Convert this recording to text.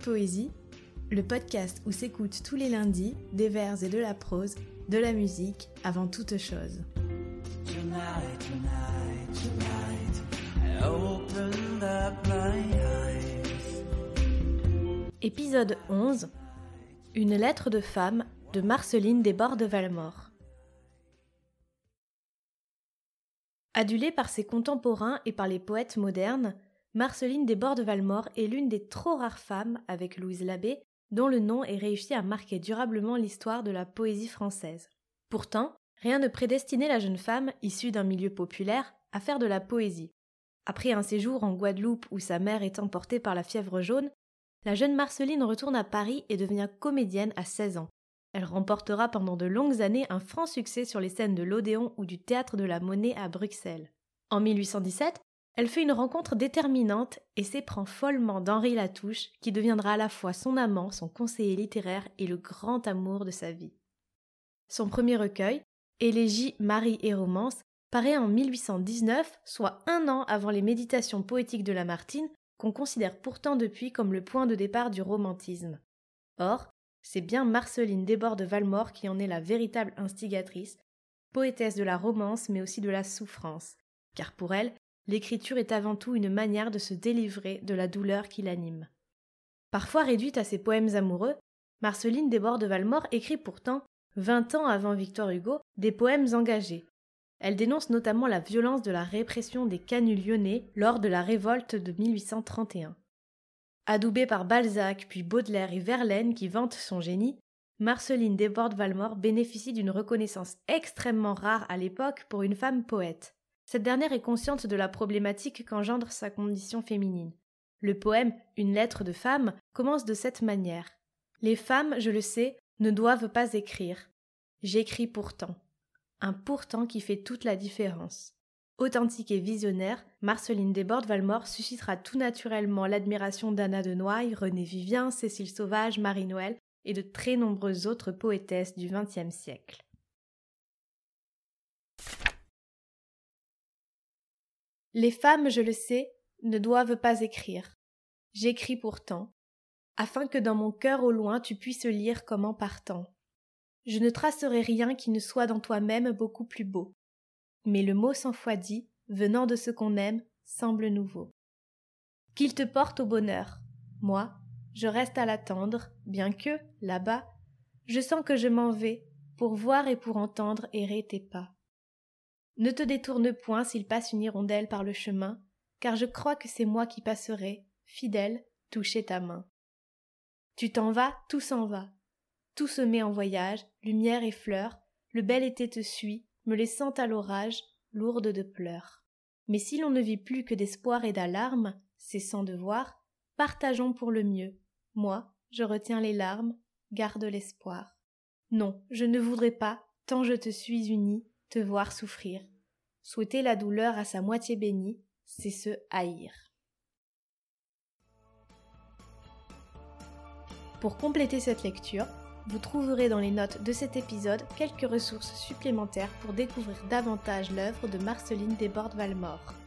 Poésie, le podcast où s'écoutent tous les lundis des vers et de la prose, de la musique avant toute chose. Épisode 11 Une lettre de femme de Marceline Desbordes de Valmore. Adulée par ses contemporains et par les poètes modernes, Marceline Desbordes de Valmore est l'une des trop rares femmes, avec Louise Labbé, dont le nom est réussi à marquer durablement l'histoire de la poésie française. Pourtant, rien ne prédestinait la jeune femme, issue d'un milieu populaire, à faire de la poésie. Après un séjour en Guadeloupe où sa mère est emportée par la fièvre jaune, la jeune Marceline retourne à Paris et devient comédienne à 16 ans. Elle remportera pendant de longues années un franc succès sur les scènes de l'Odéon ou du Théâtre de la Monnaie à Bruxelles. En 1817, elle fait une rencontre déterminante et s'éprend follement d'Henri Latouche, qui deviendra à la fois son amant, son conseiller littéraire et le grand amour de sa vie. Son premier recueil, Élégie, Marie et Romance, paraît en 1819, soit un an avant les méditations poétiques de Lamartine, qu'on considère pourtant depuis comme le point de départ du romantisme. Or, c'est bien Marceline Desbordes de Valmore qui en est la véritable instigatrice, poétesse de la romance mais aussi de la souffrance, car pour elle, l'écriture est avant tout une manière de se délivrer de la douleur qui l'anime. Parfois réduite à ses poèmes amoureux, Marceline Desbordes de Valmore écrit pourtant, vingt ans avant Victor Hugo, des poèmes engagés. Elle dénonce notamment la violence de la répression des canuts lyonnais lors de la révolte de 1831. Adoubée par Balzac, puis Baudelaire et Verlaine qui vantent son génie, Marceline Desbordes Valmore bénéficie d'une reconnaissance extrêmement rare à l'époque pour une femme poète. Cette dernière est consciente de la problématique qu'engendre sa condition féminine. Le poème Une lettre de femme commence de cette manière. Les femmes, je le sais, ne doivent pas écrire. J'écris pourtant. Un pourtant qui fait toute la différence. Authentique et visionnaire, Marceline Desbordes Valmore suscitera tout naturellement l'admiration d'Anna de Noailles, René Vivien, Cécile Sauvage, Marie Noël et de très nombreuses autres poétesses du XXe siècle. Les femmes, je le sais, ne doivent pas écrire. J'écris pourtant, afin que dans mon cœur au loin tu puisses lire comme en partant. Je ne tracerai rien qui ne soit dans toi-même beaucoup plus beau. Mais le mot cent fois dit, venant de ce qu'on aime, semble nouveau. Qu'il te porte au bonheur. Moi, je reste à l'attendre, bien que, là-bas, je sens que je m'en vais, pour voir et pour entendre errer tes pas. Ne te détourne point s'il passe une hirondelle par le chemin, car je crois que c'est moi qui passerai, fidèle, toucher ta main. Tu t'en vas, tout s'en va. Tout se met en voyage, lumière et fleurs, le bel été te suit, me laissant à l'orage, lourde de pleurs. Mais si l'on ne vit plus que d'espoir et d'alarme, cessant de voir, partageons pour le mieux. Moi, je retiens les larmes, garde l'espoir. Non, je ne voudrais pas, tant je te suis unie, te voir souffrir. Souhaiter la douleur à sa moitié bénie, c'est se haïr. Pour compléter cette lecture, vous trouverez dans les notes de cet épisode quelques ressources supplémentaires pour découvrir davantage l'œuvre de Marceline Desbordes-Valmore.